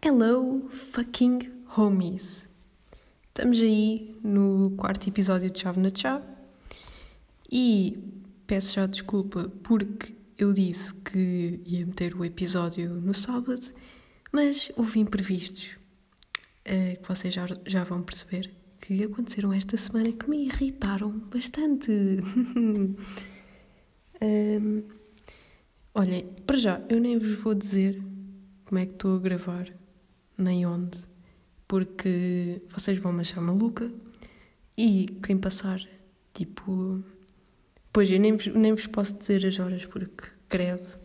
Hello, fucking homies! Estamos aí no quarto episódio de Chave na Chave e peço já desculpa porque eu disse que ia meter o episódio no sábado, mas houve imprevistos uh, que vocês já, já vão perceber que aconteceram esta semana que me irritaram bastante. um, olhem, para já, eu nem vos vou dizer como é que estou a gravar nem onde, porque vocês vão me achar maluca e quem passar, tipo. Pois eu nem vos, nem vos posso dizer as horas porque credo.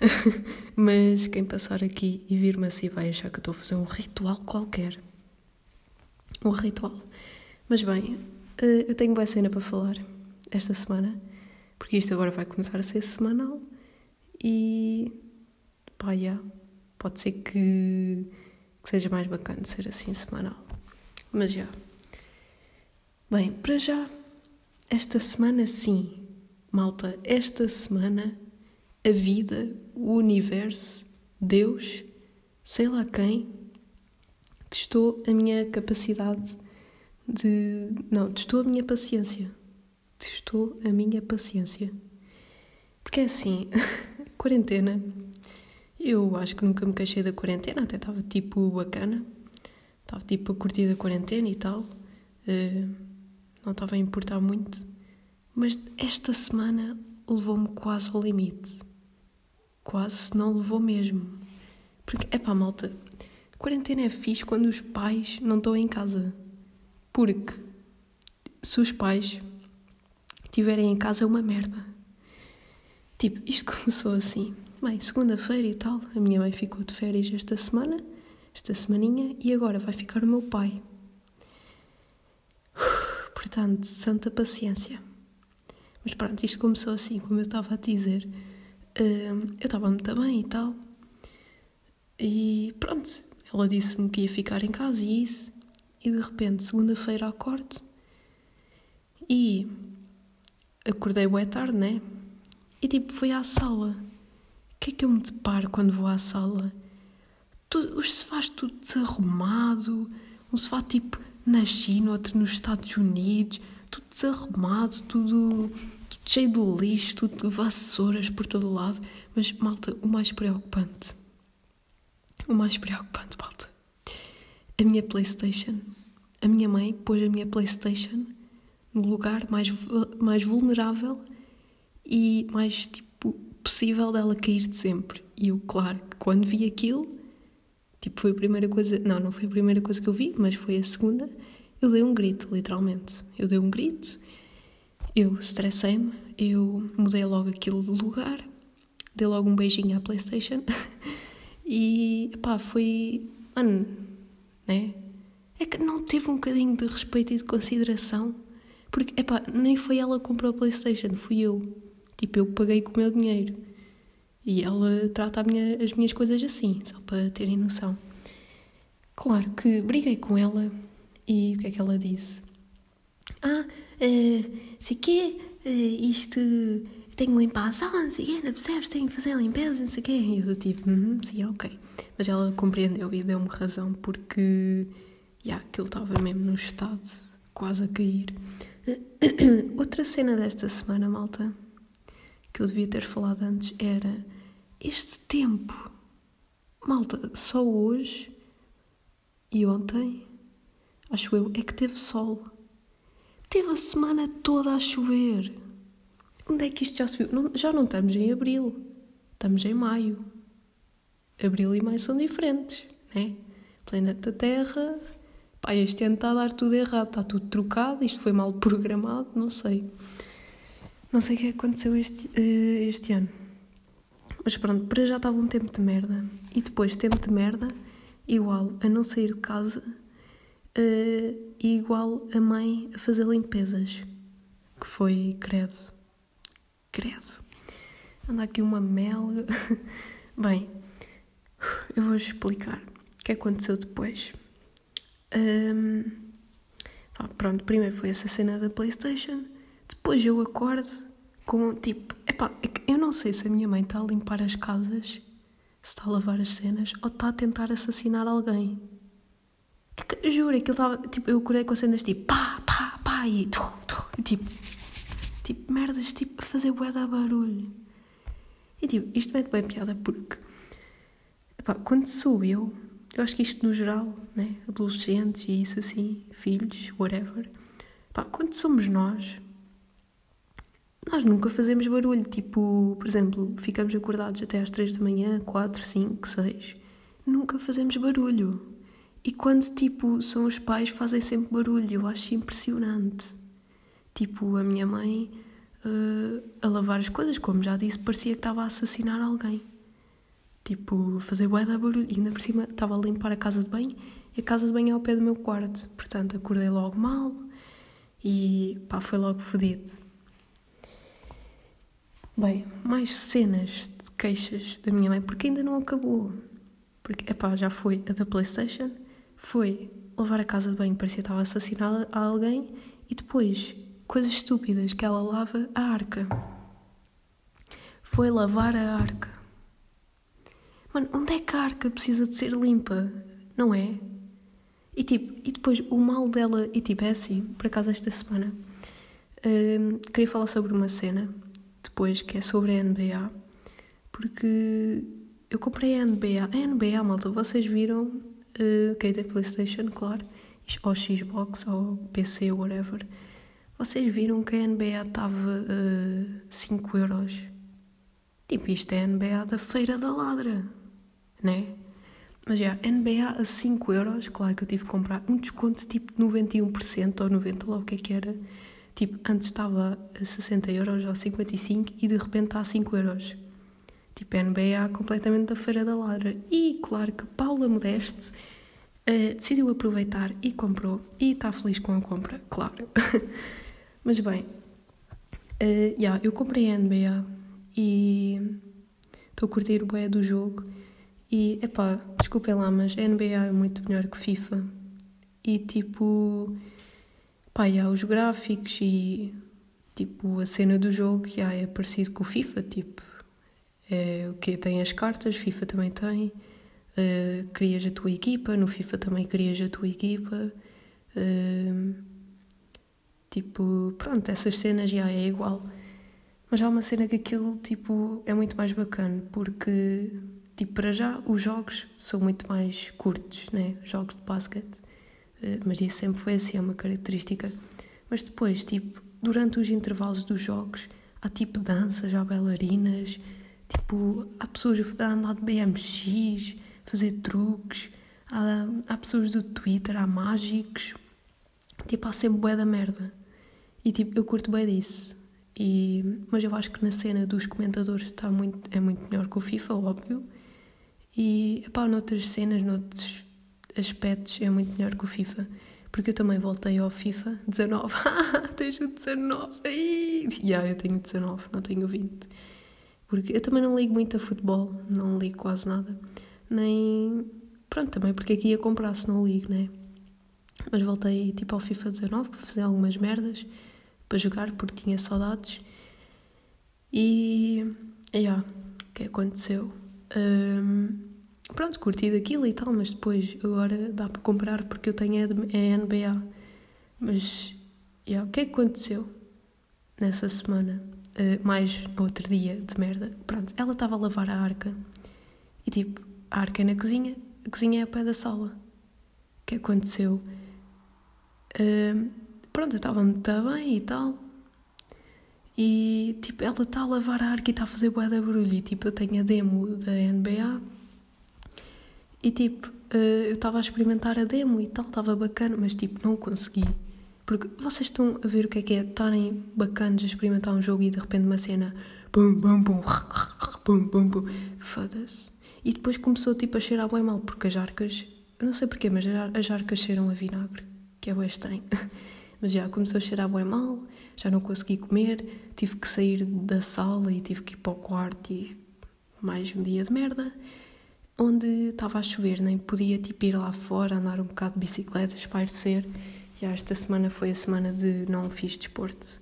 Mas quem passar aqui e vir-me assim vai achar que estou a fazer um ritual qualquer. Um ritual. Mas bem, eh, eu tenho boa cena para falar esta semana, porque isto agora vai começar a ser semanal e pá, yeah, pode ser que que seja mais bacana ser assim semanal. Mas já. Bem, para já, esta semana sim, malta, esta semana a vida, o universo, Deus, sei lá quem, testou a minha capacidade de. Não, testou a minha paciência. Testou a minha paciência. Porque é assim, quarentena eu acho que nunca me queixei da quarentena, até estava tipo bacana. Estava tipo a curtir a quarentena e tal. Uh, não estava a importar muito. Mas esta semana levou-me quase ao limite. Quase se não levou mesmo. Porque, é pá, malta, quarentena é fixe quando os pais não estão em casa. Porque se os pais estiverem em casa é uma merda. Tipo, isto começou assim. Bem, segunda-feira e tal, a minha mãe ficou de férias esta semana, esta semaninha, e agora vai ficar o meu pai. Portanto, santa paciência. Mas pronto, isto começou assim, como eu estava a dizer. Uh, eu estava muito bem e tal. E pronto, ela disse-me que ia ficar em casa e isso. E de repente, segunda-feira, acordo. E acordei boa tarde, né? E tipo, fui à sala que é que eu me deparo quando vou à sala? Tudo, os sofás tudo desarrumado, um sofá tipo na China, outro nos Estados Unidos, tudo desarrumado, tudo, tudo cheio de lixo, tudo de vassouras por todo o lado. Mas, malta, o mais preocupante, o mais preocupante, malta, a minha Playstation. A minha mãe pôs a minha Playstation no lugar mais, mais vulnerável e mais tipo possível dela cair de sempre. E eu, claro, que quando vi aquilo, tipo, foi a primeira coisa, não, não foi a primeira coisa que eu vi, mas foi a segunda, eu dei um grito, literalmente. Eu dei um grito, eu estressei-me, eu mudei logo aquilo do lugar, dei logo um beijinho à Playstation e, pá, foi, mano, né? É que não teve um bocadinho de respeito e de consideração, porque, epá, nem foi ela que comprou a Playstation, fui eu. Tipo, eu paguei com o meu dinheiro. E ela trata minha, as minhas coisas assim, só para terem noção. Claro que briguei com ela e o que é que ela disse? Ah, uh, sei quê, uh, isto tenho que limpar a sala, não sei quê, não percebes? Tenho que fazer a limpeza, não sei quê. E eu tipo, uhum, sim, ok. Mas ela compreendeu e deu-me razão porque, yeah, aquilo estava mesmo no estado quase a cair. Outra cena desta semana, malta, que eu devia ter falado antes era este tempo. Malta, só hoje e ontem, acho eu, é que teve sol. Teve a semana toda a chover. Onde é que isto já se viu? Não, já não estamos em abril, estamos em maio. Abril e maio são diferentes, né? Planeta Terra, pá, este ano está a dar tudo errado, está tudo trocado, isto foi mal programado, não sei. Não sei o que aconteceu este, uh, este ano. Mas pronto, para já estava um tempo de merda. E depois, tempo de merda, igual a não sair de casa uh, e igual a mãe a fazer limpezas. Que foi credo. Credo. Anda aqui uma mel. Bem, eu vou explicar o que aconteceu depois. Um, pronto, primeiro foi essa cena da PlayStation. Depois eu acordo com tipo, epá, é eu não sei se a minha mãe está a limpar as casas, se está a lavar as cenas ou está a tentar assassinar alguém. É que, juro, aquilo estava. Tipo, eu acordei com as cenas tipo pá, pá, pá e. Tu, tu, e tipo. Tipo, merdas, tipo, a fazer bué da barulho. E tipo, isto mete bem piada porque. Epá, quando sou eu, eu acho que isto no geral, né? Adolescentes e isso assim, filhos, whatever. Epá, quando somos nós, nós nunca fazemos barulho. Tipo, por exemplo, ficamos acordados até às 3 da manhã, 4, 5, 6. Nunca fazemos barulho. E quando, tipo, são os pais, fazem sempre barulho. Eu acho impressionante. Tipo, a minha mãe uh, a lavar as coisas, como já disse, parecia que estava a assassinar alguém. Tipo, fazer bué da barulho. E ainda por cima estava a limpar a casa de banho. E a casa de banho é ao pé do meu quarto. Portanto, acordei logo mal. E pá, foi logo fodido. Bem, mais cenas de queixas da minha mãe, porque ainda não acabou. Porque, epá, já foi a da Playstation, foi lavar a casa de banho, parecia que estava a assassinar a alguém, e depois, coisas estúpidas, que ela lava a arca. Foi lavar a arca. Mano, onde é que a arca precisa de ser limpa? Não é? E tipo, e depois o mal dela, e tipo, é assim, por acaso esta semana, hum, queria falar sobre uma cena depois, que é sobre a NBA, porque eu comprei a NBA. A NBA, malta, vocês viram uh, quem tem PlayStation, claro, ou Xbox, ou PC, whatever. Vocês viram que a NBA estava uh, 5 euros. Tipo, isto é a NBA da Feira da Ladra, né? Mas já, NBA a 5 euros, claro que eu tive que comprar um desconto tipo de 91% ou 90%, lá o que é que era. Tipo, antes estava a 60 euros ou 55 e de repente está a 5 euros. Tipo, NBA completamente da feira da ladra. E claro que Paula Modesto uh, decidiu aproveitar e comprou. E está feliz com a compra, claro. Mas bem, uh, yeah, eu comprei a NBA e estou a curtir o bué do jogo. E, epá, desculpem lá, mas a NBA é muito melhor que FIFA. E tipo Pá, e há os gráficos e tipo a cena do jogo já é parecido com o FIFA, tipo é o que tem as cartas, FIFA também tem. Uh, crias a tua equipa, no FIFA também crias a tua equipa. Uh, tipo, pronto, essas cenas já é igual. Mas há uma cena que aquilo tipo é muito mais bacana porque tipo para já os jogos são muito mais curtos, né? Jogos de basquete. Eh, mas isso sempre foi assim, é uma característica. Mas depois, tipo, durante os intervalos dos jogos, há tipo danças, há bailarinas, tipo, há pessoas a andar de BMX, fazer truques, há, há pessoas do Twitter, há mágicos, tipo, há sempre bué da merda. E tipo, eu curto bem disso. E, mas eu acho que na cena dos comentadores está muito, é muito melhor que o FIFA, óbvio. E, pá, noutras cenas, noutros aspectos é muito melhor que o FIFA. Porque eu também voltei ao FIFA 19. Tens o 19. Ai! Yeah, eu tenho 19, não tenho 20. Porque eu também não ligo muito a futebol, não ligo quase nada. Nem. Pronto, também porque aqui ia comprar se não ligo, né? Mas voltei tipo ao FIFA 19 para fazer algumas merdas, para jogar, porque tinha saudades. E. Yeah, o que aconteceu? Um, pronto, curti daquilo e tal, mas depois agora dá para comprar porque eu tenho a NBA. Mas, yeah, o que é que aconteceu nessa semana? Uh, mais outro dia de merda. Pronto, ela estava a lavar a arca e tipo, a arca é na cozinha, a cozinha é a pé da sala. O que aconteceu? Uh, pronto, eu estava muito bem e tal. E tipo, ela está a lavar a arca e está a fazer boa da barulho. E tipo, eu tenho a demo da NBA e tipo, uh, eu estava a experimentar a demo e tal, estava bacana, mas tipo, não consegui. Porque vocês estão a ver o que é que é estarem bacanas a experimentar um jogo e de repente uma cena. Bum, bum, bum, bum, bum, bum. Foda-se. E depois começou tipo a cheirar bem mal, porque as arcas. Eu não sei porquê, mas as arcas cheiram a vinagre, que é bem estranho. Mas já começou a cheirar bem mal, já não consegui comer, tive que sair da sala e tive que ir para o quarto e mais um dia de merda onde estava a chover, nem podia tipo ir lá fora, andar um bocado de bicicleta, espairecer. E esta semana foi a semana de não fiz desporto.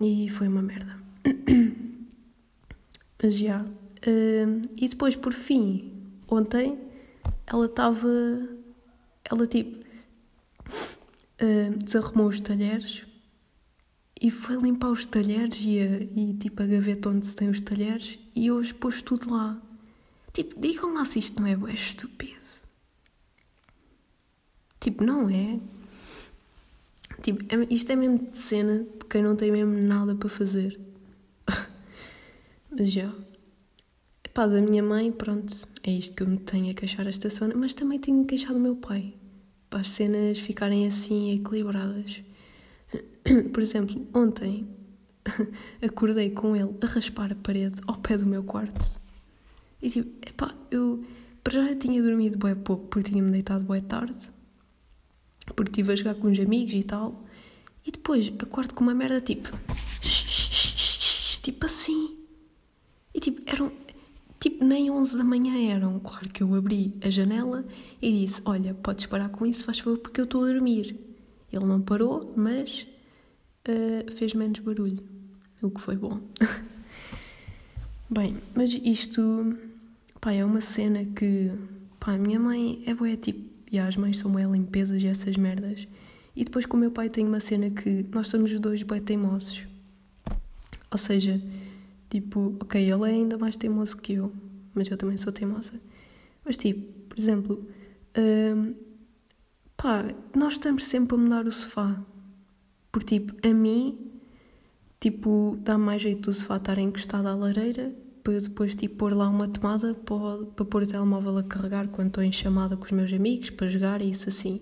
E foi uma merda. Mas já, Uh, e depois, por fim, ontem, ela estava. Ela tipo. Uh, desarrumou os talheres e foi limpar os talheres e, a, e tipo a gaveta onde se tem os talheres e hoje pôs tudo lá. Tipo, digam lá se isto não é bué estúpido. Tipo, não é? Tipo, é, isto é mesmo de cena de quem não tem mesmo nada para fazer. Mas já. Epá, da minha mãe, pronto, é isto que eu me tenho a queixar esta semana, mas também tenho me queixado do meu pai. Para as cenas ficarem assim equilibradas. Por exemplo, ontem acordei com ele a raspar a parede ao pé do meu quarto. E tipo, epá, eu para já tinha dormido bué pouco porque tinha-me deitado bué tarde. Porque estive a jogar com uns amigos e tal. E depois acordo com uma merda tipo. Tipo assim. E tipo, eram. Tipo, nem 11 da manhã eram. Claro que eu abri a janela e disse: Olha, podes parar com isso, faz favor, porque eu estou a dormir. Ele não parou, mas uh, fez menos barulho, o que foi bom. Bem, mas isto, pá, é uma cena que, pá, a minha mãe é boa, tipo, e as mães são boé limpezas e essas merdas. E depois com o meu pai tem uma cena que nós somos os dois bué teimosos. Ou seja, tipo, ok, ele é ainda mais teimoso que eu, mas eu também sou teimosa. Mas tipo, por exemplo, hum, pá, nós estamos sempre a mudar o sofá. Porque, tipo, a mim, tipo, dá mais jeito do sofá estar encostado à lareira para eu depois, tipo, pôr lá uma tomada para, para pôr o telemóvel a carregar quando estou em chamada com os meus amigos, para jogar e isso assim.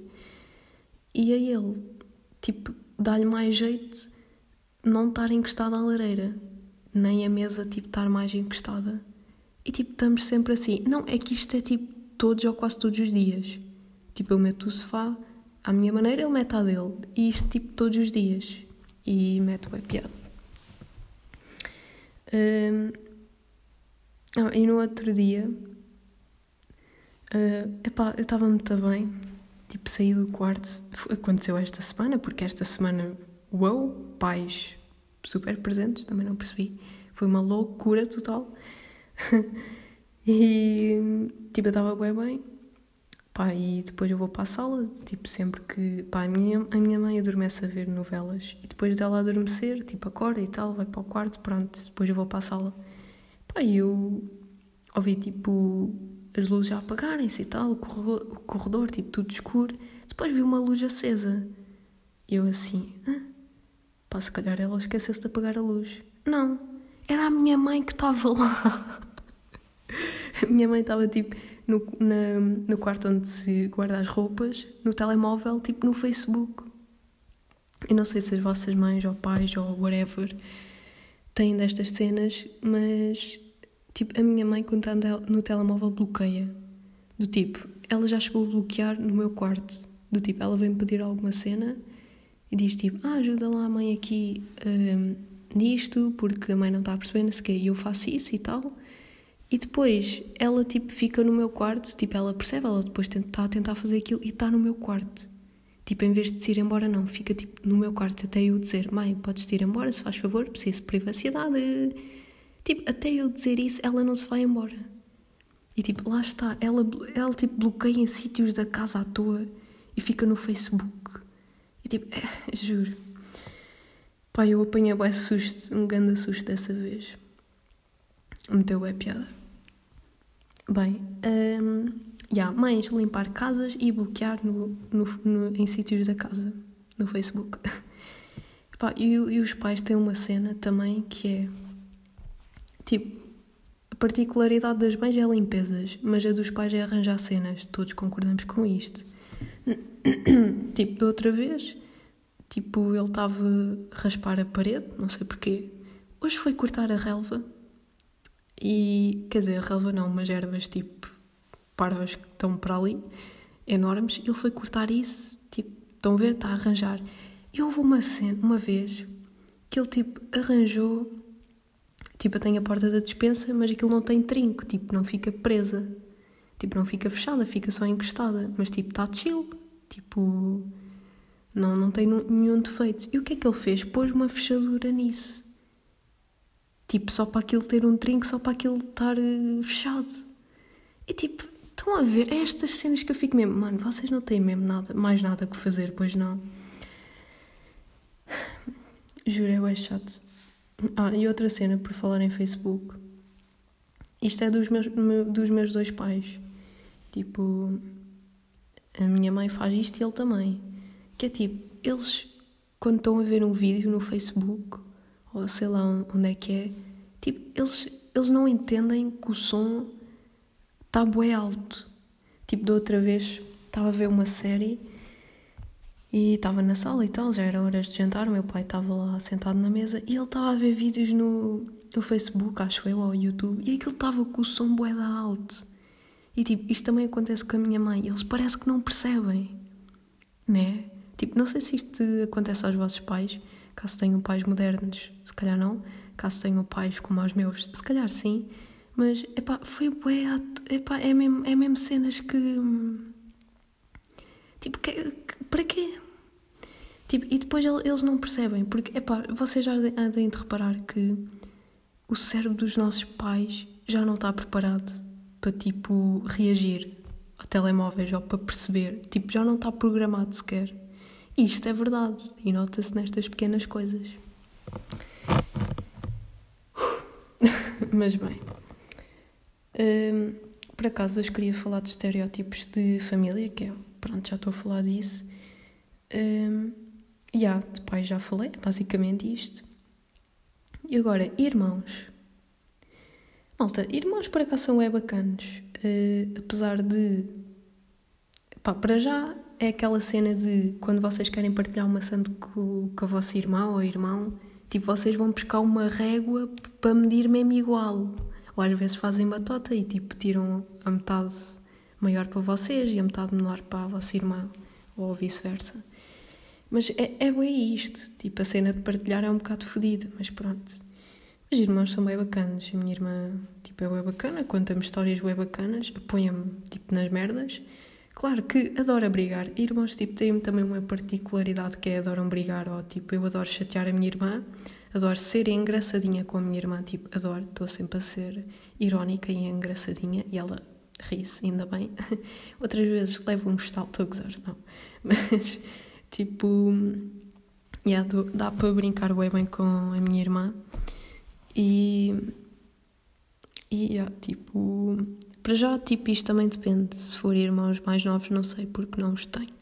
E a ele, tipo, dá-lhe mais jeito não estar encostado à lareira, nem a mesa, tipo, estar mais encostada. E, tipo, estamos sempre assim. Não, é que isto é, tipo, todos ou quase todos os dias. Tipo, eu meto o sofá à minha maneira, ele mete a dele. E isto tipo todos os dias. E mete bem piada. Um, ah, e no outro dia, uh, epá, eu estava muito bem. Tipo, saí do quarto. Aconteceu esta semana, porque esta semana, uau, pais super presentes, também não percebi. Foi uma loucura total. e, tipo, eu estava bem bem. Pá, e depois eu vou para a sala, tipo, sempre que. Pá, a minha, a minha mãe adormece a ver novelas e depois dela adormecer, tipo, acorda e tal, vai para o quarto, pronto, depois eu vou para a sala. E eu ouvi, tipo, as luzes a apagarem-se e tal, o corredor, o corredor, tipo, tudo escuro. Depois vi uma luz acesa. Eu assim, ah, pá, se calhar ela esqueceu-se de apagar a luz. Não, era a minha mãe que estava lá. a minha mãe estava tipo no, na, no quarto onde se guarda as roupas, no telemóvel, tipo no Facebook. Eu não sei se as vossas mães ou pais ou whatever têm destas cenas, mas tipo, a minha mãe, quando no telemóvel, bloqueia. Do tipo, ela já chegou a bloquear no meu quarto. Do tipo, ela vem pedir alguma cena e diz tipo, ah, ajuda lá a mãe aqui um, nisto, porque a mãe não está a perceber, não sei o quê, e eu faço isso e tal. E depois ela tipo fica no meu quarto, tipo ela percebe, ela depois está a tentar fazer aquilo e está no meu quarto. Tipo, em vez de se ir embora, não, fica tipo no meu quarto até eu dizer, mãe, podes ir embora, se faz favor, preciso de privacidade. Tipo, até eu dizer isso, ela não se vai embora. E tipo, lá está, ela, ela tipo bloqueia em sítios da casa à toa e fica no Facebook. E tipo, é, juro. Pai, eu apanhei um susto, um grande susto dessa vez. Meteu é piada. Bem, um, yeah, mães, limpar casas e bloquear no, no, no em sítios da casa, no Facebook. Pá, e, e os pais têm uma cena também que é tipo, a particularidade das mães é limpezas, mas a dos pais é arranjar cenas. Todos concordamos com isto. tipo, da outra vez, tipo, ele estava a raspar a parede, não sei porquê. Hoje foi cortar a relva e, quer dizer, a relva não, mas ervas tipo parvas que estão para ali, enormes. Ele foi cortar isso, tipo, estão a ver, está a arranjar. E houve uma cena, uma vez, que ele tipo arranjou, tipo, eu tenho a porta da dispensa, mas aquilo não tem trinco, tipo, não fica presa. Tipo, não fica fechada, fica só encostada. Mas tipo, está chill. Tipo, não, não tem nenhum defeito. E o que é que ele fez? Pôs uma fechadura nisso. Tipo, só para aquilo ter um trinco, só para aquilo estar uh, fechado. E tipo, estão a ver? É estas cenas que eu fico mesmo, mano, vocês não têm mesmo nada, mais nada que fazer, pois não? Juro, é chato. Ah, e outra cena, por falar em Facebook. Isto é dos meus, dos meus dois pais. Tipo, a minha mãe faz isto e ele também. Que é tipo, eles, quando estão a ver um vídeo no Facebook, ou sei lá onde é que é, tipo, eles, eles não entendem que o som está bué alto. Tipo, da outra vez estava a ver uma série e estava na sala e tal, já era horas de jantar, o meu pai estava lá sentado na mesa e ele estava a ver vídeos no, no Facebook, acho eu, ou YouTube, e aquilo estava com o som bué da alto. E tipo, isto também acontece com a minha mãe, eles parece que não percebem, né? Tipo, não sei se isto acontece aos vossos pais, caso tenham pais modernos, se calhar não, caso tenham pais como os meus, se calhar sim, mas, epá, foi bué, epá, é mesmo, é mesmo cenas que... Tipo, que, que, para quê? Tipo, e depois eles não percebem, porque, epá, vocês já devem de reparar que o cérebro dos nossos pais já não está preparado para, tipo, reagir a telemóveis ou para perceber. Tipo, já não está programado sequer. Isto é verdade e nota-se nestas pequenas coisas. Mas bem, um, por acaso hoje queria falar de estereótipos de família, que é, pronto, já estou a falar disso. Um, e yeah, de pai já falei, basicamente isto. E agora, irmãos. Malta, irmãos por acaso são é bacanos. Uh, apesar de. Pá, para já é aquela cena de quando vocês querem partilhar uma santa com, com a vossa irmã ou irmão, tipo, vocês vão buscar uma régua para medir mesmo igual. Ou às vezes fazem batota e tipo tiram a metade maior para vocês e a metade menor para a vossa irmã, ou vice-versa. Mas é, é bem isto. Tipo, a cena de partilhar é um bocado fodida, mas pronto. Os irmãos são bem bacanas. A minha irmã, tipo, é bem bacana, conta-me histórias bem bacanas, apoia-me, tipo, nas merdas. Claro que adora brigar. Irmãos, tipo, têm também uma particularidade que é adoram brigar, ou tipo, eu adoro chatear a minha irmã, adoro ser engraçadinha com a minha irmã, tipo, adoro, estou sempre a ser irónica e engraçadinha, e ela ri-se, ainda bem. Outras vezes levo um estalo, estou a gozar, não. Mas Tipo, yeah, dá para brincar bem, bem com a minha irmã. E, e yeah, tipo, para já, tipo, isto também depende. Se for irmãos mais novos, não sei porque não os tenho.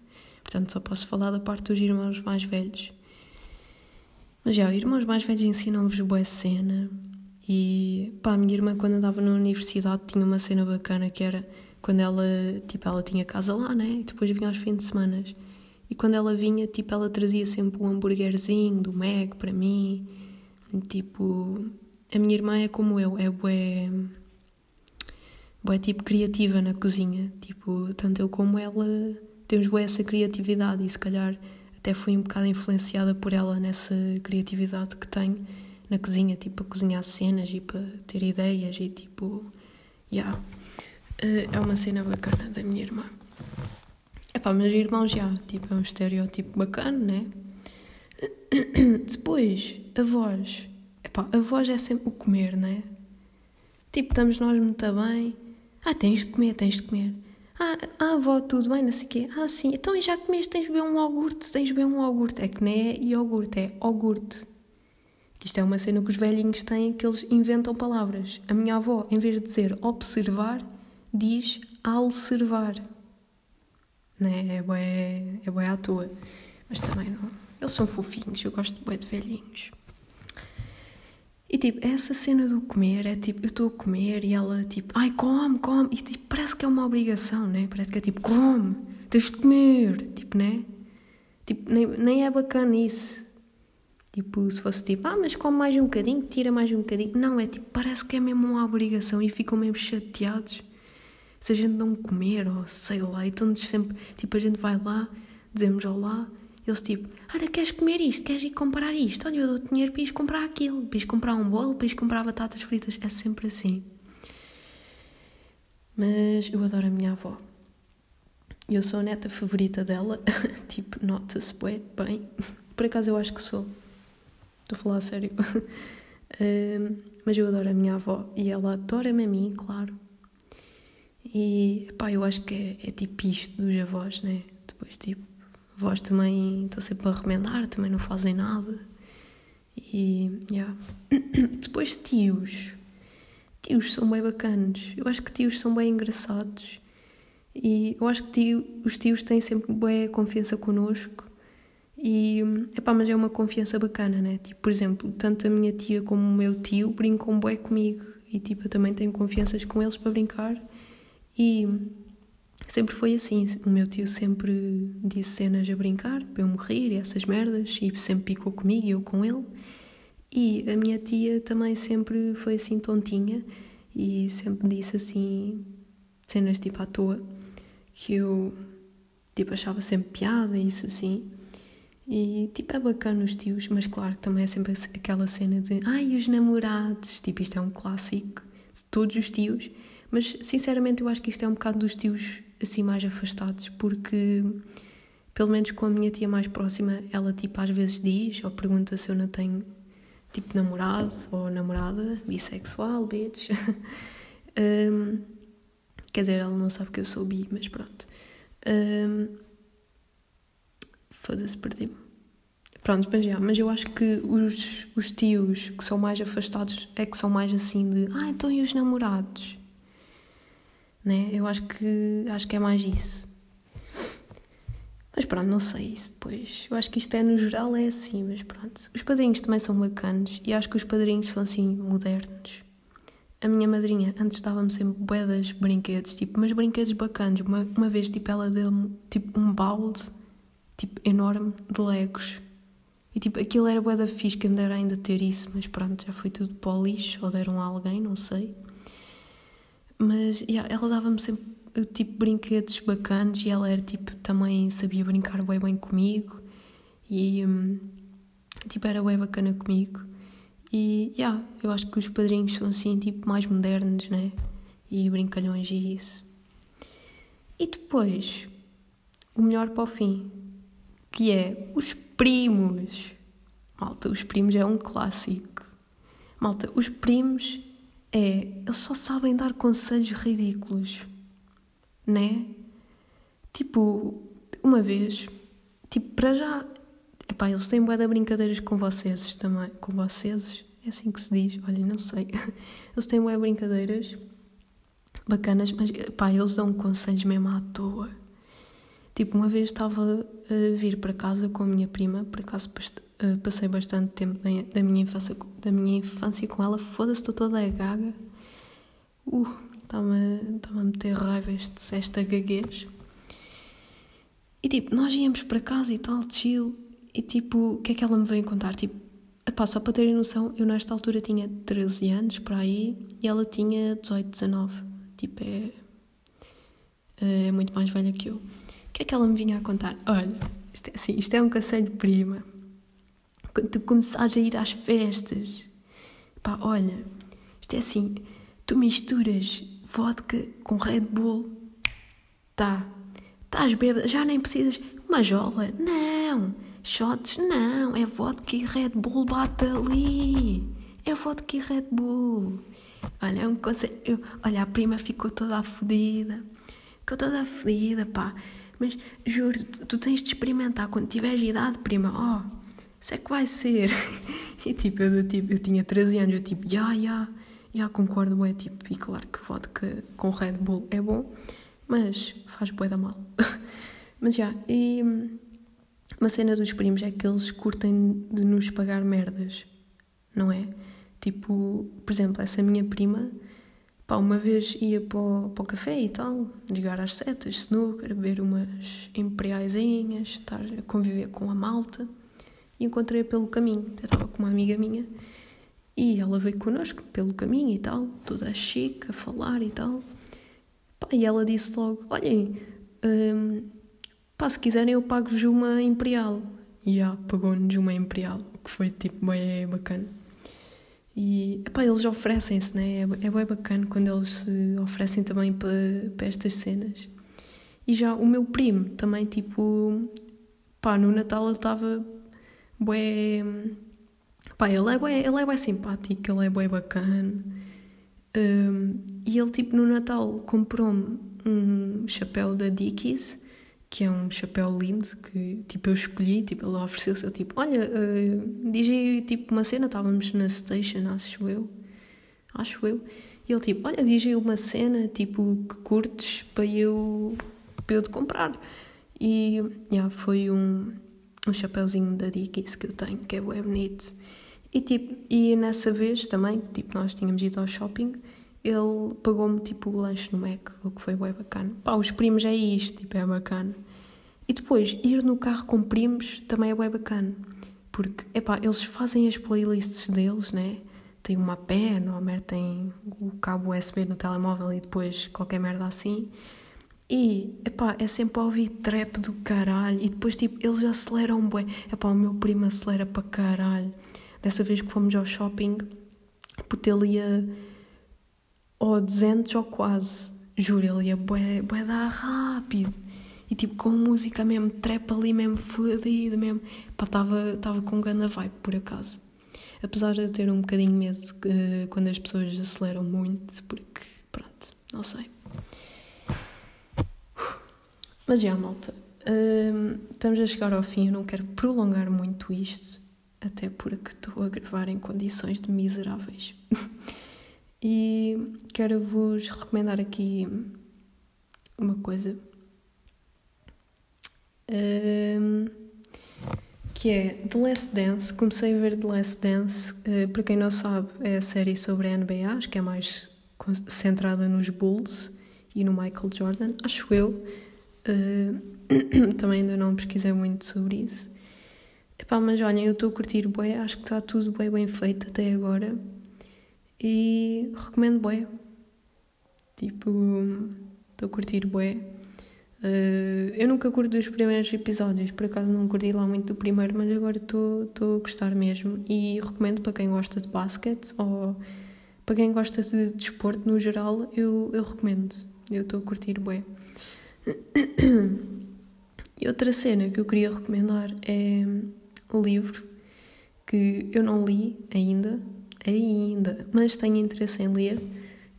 Portanto, só posso falar da parte dos irmãos mais velhos. Mas já, irmãos mais velhos ensinam-vos boa cena. E pá, a minha irmã, quando andava na universidade, tinha uma cena bacana que era quando ela, tipo, ela tinha casa lá, né? E depois vinha aos fins de semana. E quando ela vinha, tipo, ela trazia sempre um hambúrguerzinho do Mac para mim. E, tipo, a minha irmã é como eu, é bué, bué tipo criativa na cozinha. Tipo, tanto eu como ela temos bué essa criatividade e se calhar até fui um bocado influenciada por ela nessa criatividade que tenho na cozinha, tipo, a cozinhar cenas e para ter ideias e tipo, yeah. Eh, é uma cena bacana da minha irmã. Epá, mas irmãos já, tipo, é um estereótipo bacana, né? Depois, avós. Epá, avós é sempre o comer, né? Tipo, estamos nós muito bem. Ah, tens de comer, tens de comer. Ah, ah, avó, tudo bem, não sei o quê. Ah, sim. Então já comeste, tens de beber um iogurte, tens de beber um iogurte. É que não é iogurte, é iogurte. Isto é uma cena que os velhinhos têm, que eles inventam palavras. A minha avó, em vez de dizer observar, diz alcervar né? É bué, é bué à toa. Mas também não. Eles são fofinhos, eu gosto de bué de velhinhos. E tipo, essa cena do comer é tipo, eu estou a comer e ela tipo, ai, come, come. E tipo, parece que é uma obrigação, né? Parece que é tipo, come, tens de comer. Tipo, né? Tipo, nem, nem é bacana isso. Tipo, se fosse tipo, ah, mas come mais um bocadinho, tira mais um bocadinho. Não, é tipo, parece que é mesmo uma obrigação e ficam mesmo chateados se a gente não comer ou sei lá, então sempre, tipo, a gente vai lá, dizemos olá, eles tipo, olha, queres comer isto? Queres ir comprar isto? Olha, eu dou dinheiro para ir comprar aquilo, para ir comprar um bolo, para ir comprar batatas fritas, é sempre assim. Mas eu adoro a minha avó. Eu sou a neta favorita dela, tipo, nota-se bem, bem. Por acaso eu acho que sou. Estou a falar a sério. Uh, mas eu adoro a minha avó e ela adora-me a mim, claro. E pá, eu acho que é, é tipo isto dos avós, né? Depois, tipo, avós também estou sempre a remendar, também não fazem nada. E, yeah. Depois, tios. Tios são bem bacanas. Eu acho que tios são bem engraçados. E eu acho que tio, os tios têm sempre boa confiança connosco. E, epá, mas é uma confiança bacana, né? Tipo, por exemplo, tanto a minha tia como o meu tio brincam bem comigo. E, tipo, eu também tenho confianças com eles para brincar. E sempre foi assim. O meu tio sempre disse cenas a brincar, para eu morrer e essas merdas. E sempre picou comigo e eu com ele. E a minha tia também sempre foi assim tontinha. E sempre disse assim cenas tipo à toa que eu tipo achava sempre piada e isso assim. E tipo é bacana os tios, mas claro também é sempre aquela cena de ai os namorados, tipo isto é um clássico de todos os tios, mas sinceramente eu acho que isto é um bocado dos tios assim mais afastados, porque pelo menos com a minha tia mais próxima, ela tipo às vezes diz ou pergunta se eu não tenho tipo namorado ou namorada, bissexual, bitch. um, Quer dizer, ela não sabe que eu sou bi, mas pronto. Um, Foda-se, perdi-me. Pronto, mas já, mas eu acho que os, os tios que são mais afastados é que são mais assim de ah, então e os namorados? Né? Eu acho que acho que é mais isso. Mas pronto, não sei isso depois. Eu acho que isto é no geral é assim, mas pronto. Os padrinhos também são bacanas e acho que os padrinhos são assim modernos a minha madrinha antes dava-me sempre boedas brinquedos, tipo, mas brinquedos bacanas. Uma, uma vez, tipo, ela deu-me, tipo, um balde, tipo, enorme de legos. E, tipo, aquilo era boeda fixe, que me dera ainda ter isso, mas pronto, já foi tudo para o lixo, ou deram a alguém, não sei. Mas, yeah, ela dava-me sempre, tipo, brinquedos bacanas e ela era, tipo, também sabia brincar bem bem comigo. E, hum, tipo, era bem bacana comigo. E, yeah, eu acho que os padrinhos são assim, tipo, mais modernos, né? E brincalhões e isso. E depois, o melhor para o fim, que é os primos. Malta, os primos é um clássico. Malta, os primos é. Eles só sabem dar conselhos ridículos, né? Tipo, uma vez, tipo, para já Epá, eles têm boa de brincadeiras com vocês também. Com vocês? É assim que se diz? Olha, não sei. Eles têm boa brincadeiras bacanas, mas pá, eles dão conselhos mesmo à toa. Tipo, uma vez estava a vir para casa com a minha prima, por acaso eh, passei bastante tempo da minha infância, da minha infância com ela, foda-se, estou toda a gaga. Uh, estava-me a meter raiva este, esta gaguez. E tipo, nós íamos para casa e tal, chill, e tipo, o que é que ela me veio contar? Tipo, epá, só para terem noção, eu nesta altura tinha 13 anos para aí e ela tinha 18, 19. Tipo, é, é muito mais velha que eu. O que é que ela me vinha a contar? Olha, isto é assim, isto é um conselho de prima. Quando tu começares a ir às festas, pá, olha, isto é assim, tu misturas vodka com Red Bull, tá, estás bêbada, já nem precisas, uma jola, não, Shots? Não, é vodka e Red Bull, bate ali. É vodka e Red Bull. Olha, é um conselho. Olha, a prima ficou toda fodida. Ficou toda fodida, pá. Mas juro, tu tens de experimentar quando tiveres idade, prima. Oh, isso é que vai ser. E tipo, eu, tipo, eu tinha 13 anos, eu tipo, já, já, já concordo, é tipo, e claro que vodka com Red Bull é bom, mas faz bué da mal. mas já, e uma cena dos primos é que eles curtem de nos pagar merdas, não é? Tipo, por exemplo, essa minha prima, pá, uma vez ia para o, para o café e tal, jogar às setas, snooker, beber umas imperiaisinhas, estar a conviver com a malta, e encontrei-a pelo caminho. Eu estava com uma amiga minha e ela veio connosco pelo caminho e tal, toda chique, a falar e tal. Pá, e ela disse logo: Olhem, hum, pá, se quiserem eu pago-vos uma Imperial. E já, pagou-nos uma Imperial, que foi tipo bem bacana. E epá, eles oferecem-se, né? É, é bem bacana quando eles se oferecem também para, para estas cenas. E já o meu primo também, tipo, pá, no Natal ele estava bem. Pá, ele é bem, ele é bem simpático, ele é bem bacana. Um, e ele, tipo, no Natal comprou-me um chapéu da Dickies, que é um chapéu lindo, que, tipo, eu escolhi, tipo, ele ofereceu-se, eu, tipo, olha, uh, diz aí, tipo, uma cena, estávamos na station, acho eu, acho eu, e ele, tipo, olha, diz aí uma cena, tipo, que curtes para eu, para eu te comprar. E, yeah, foi um, um chapéuzinho da Dickies que eu tenho, que é bem bonito. E, tipo, e nessa vez também, tipo, nós tínhamos ido ao shopping, ele pagou-me, tipo, o lanche no Mac, o que foi bem bacana. Pá, os primos é isto, tipo, é bacana. E depois, ir no carro com primos também é bem bacana. Porque, epá, eles fazem as playlists deles, né? Tem uma pé, não merda, tem o cabo USB no telemóvel e depois qualquer merda assim. E, epá, é sempre a ouvir trap do caralho. E depois, tipo, eles aceleram bem. Epá, o meu primo acelera para caralho. Dessa vez que fomos ao shopping, puto, ele ia ou 200 ou quase. Juro, ele ia bué, bué dar rápido. E tipo, com música mesmo, trap ali mesmo, fodida mesmo. Pá, estava com grande vibe, por acaso. Apesar de eu ter um bocadinho medo de, quando as pessoas aceleram muito, porque, pronto, não sei. Mas já, malta, hum, estamos a chegar ao fim. Eu não quero prolongar muito isto até porque estou a gravar em condições de miseráveis. e quero vos recomendar aqui uma coisa um, que é The Last Dance. Comecei a ver The Last Dance, uh, para quem não sabe, é a série sobre a NBA, acho que é mais centrada nos Bulls e no Michael Jordan, acho eu. Uh, também ainda não pesquisei muito sobre isso. Epá, mas olhem, eu estou a curtir bué, acho que está tudo bem bem feito até agora e recomendo bué. Tipo, estou a curtir bué. Uh, eu nunca curto dos primeiros episódios, por acaso não curti lá muito do primeiro, mas agora estou a gostar mesmo e recomendo para quem gosta de basquete ou para quem gosta de desporto no geral, eu, eu recomendo. Eu estou a curtir bué. E outra cena que eu queria recomendar é livro que eu não li ainda, ainda, mas tenho interesse em ler,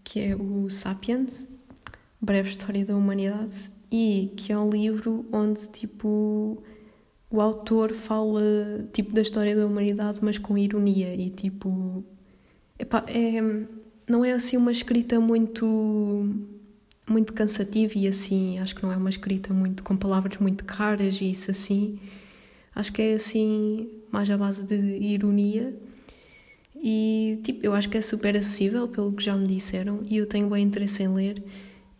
que é o Sapiens, Breve História da Humanidade, e que é um livro onde, tipo, o autor fala, tipo, da história da humanidade, mas com ironia e, tipo, epá, é, não é, assim, uma escrita muito muito cansativa e assim, acho que não é uma escrita muito com palavras muito caras e isso assim, Acho que é assim, mais à base de ironia. E tipo, eu acho que é super acessível, pelo que já me disseram, e eu tenho bem interesse em ler.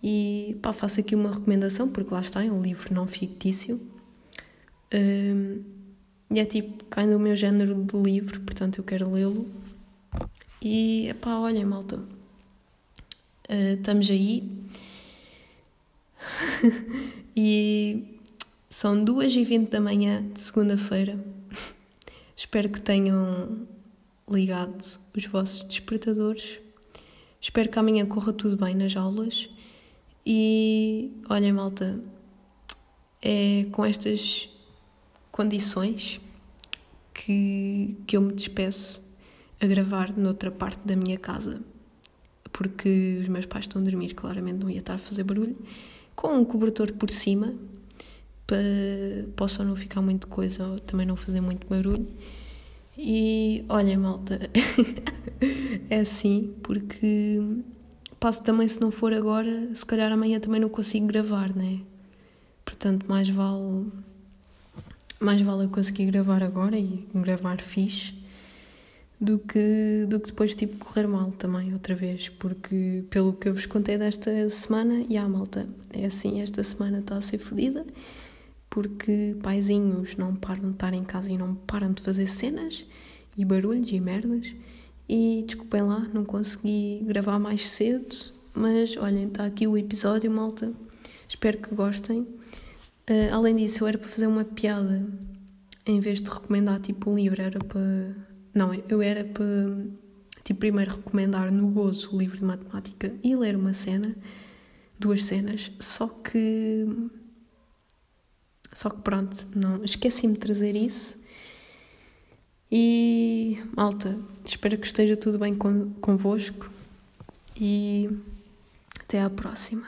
E pá, faço aqui uma recomendação, porque lá está, é um livro não fictício. Um, e é tipo, cai no meu género de livro, portanto eu quero lê-lo. E pá, olhem, malta, uh, estamos aí. e são 2h20 da manhã de segunda-feira. Espero que tenham ligado os vossos despertadores. Espero que amanhã corra tudo bem nas aulas. E olhem, malta, é com estas condições que, que eu me despeço a gravar noutra parte da minha casa. Porque os meus pais estão a dormir, claramente não ia estar a fazer barulho. Com um cobertor por cima, para possam não ficar muito coisa ou também não fazer muito barulho. E olha, malta, é assim, porque passo também se não for agora, se calhar amanhã também não consigo gravar, né? Portanto, mais vale mais vale eu conseguir gravar agora e gravar fixe do que, do que depois tipo correr mal também outra vez, porque pelo que eu vos contei desta semana, e a malta, é assim, esta semana está a ser fodida porque paizinhos não param de estar em casa e não param de fazer cenas e barulhos e merdas. E desculpem lá, não consegui gravar mais cedo, mas olhem, está aqui o episódio, malta. Espero que gostem. Uh, além disso, eu era para fazer uma piada em vez de recomendar tipo um livro, era para. Não, eu era para tipo, primeiro recomendar no gozo o livro de matemática e ler uma cena, duas cenas, só que só que pronto, não esqueci-me de trazer isso. E malta, espero que esteja tudo bem con convosco e até à próxima.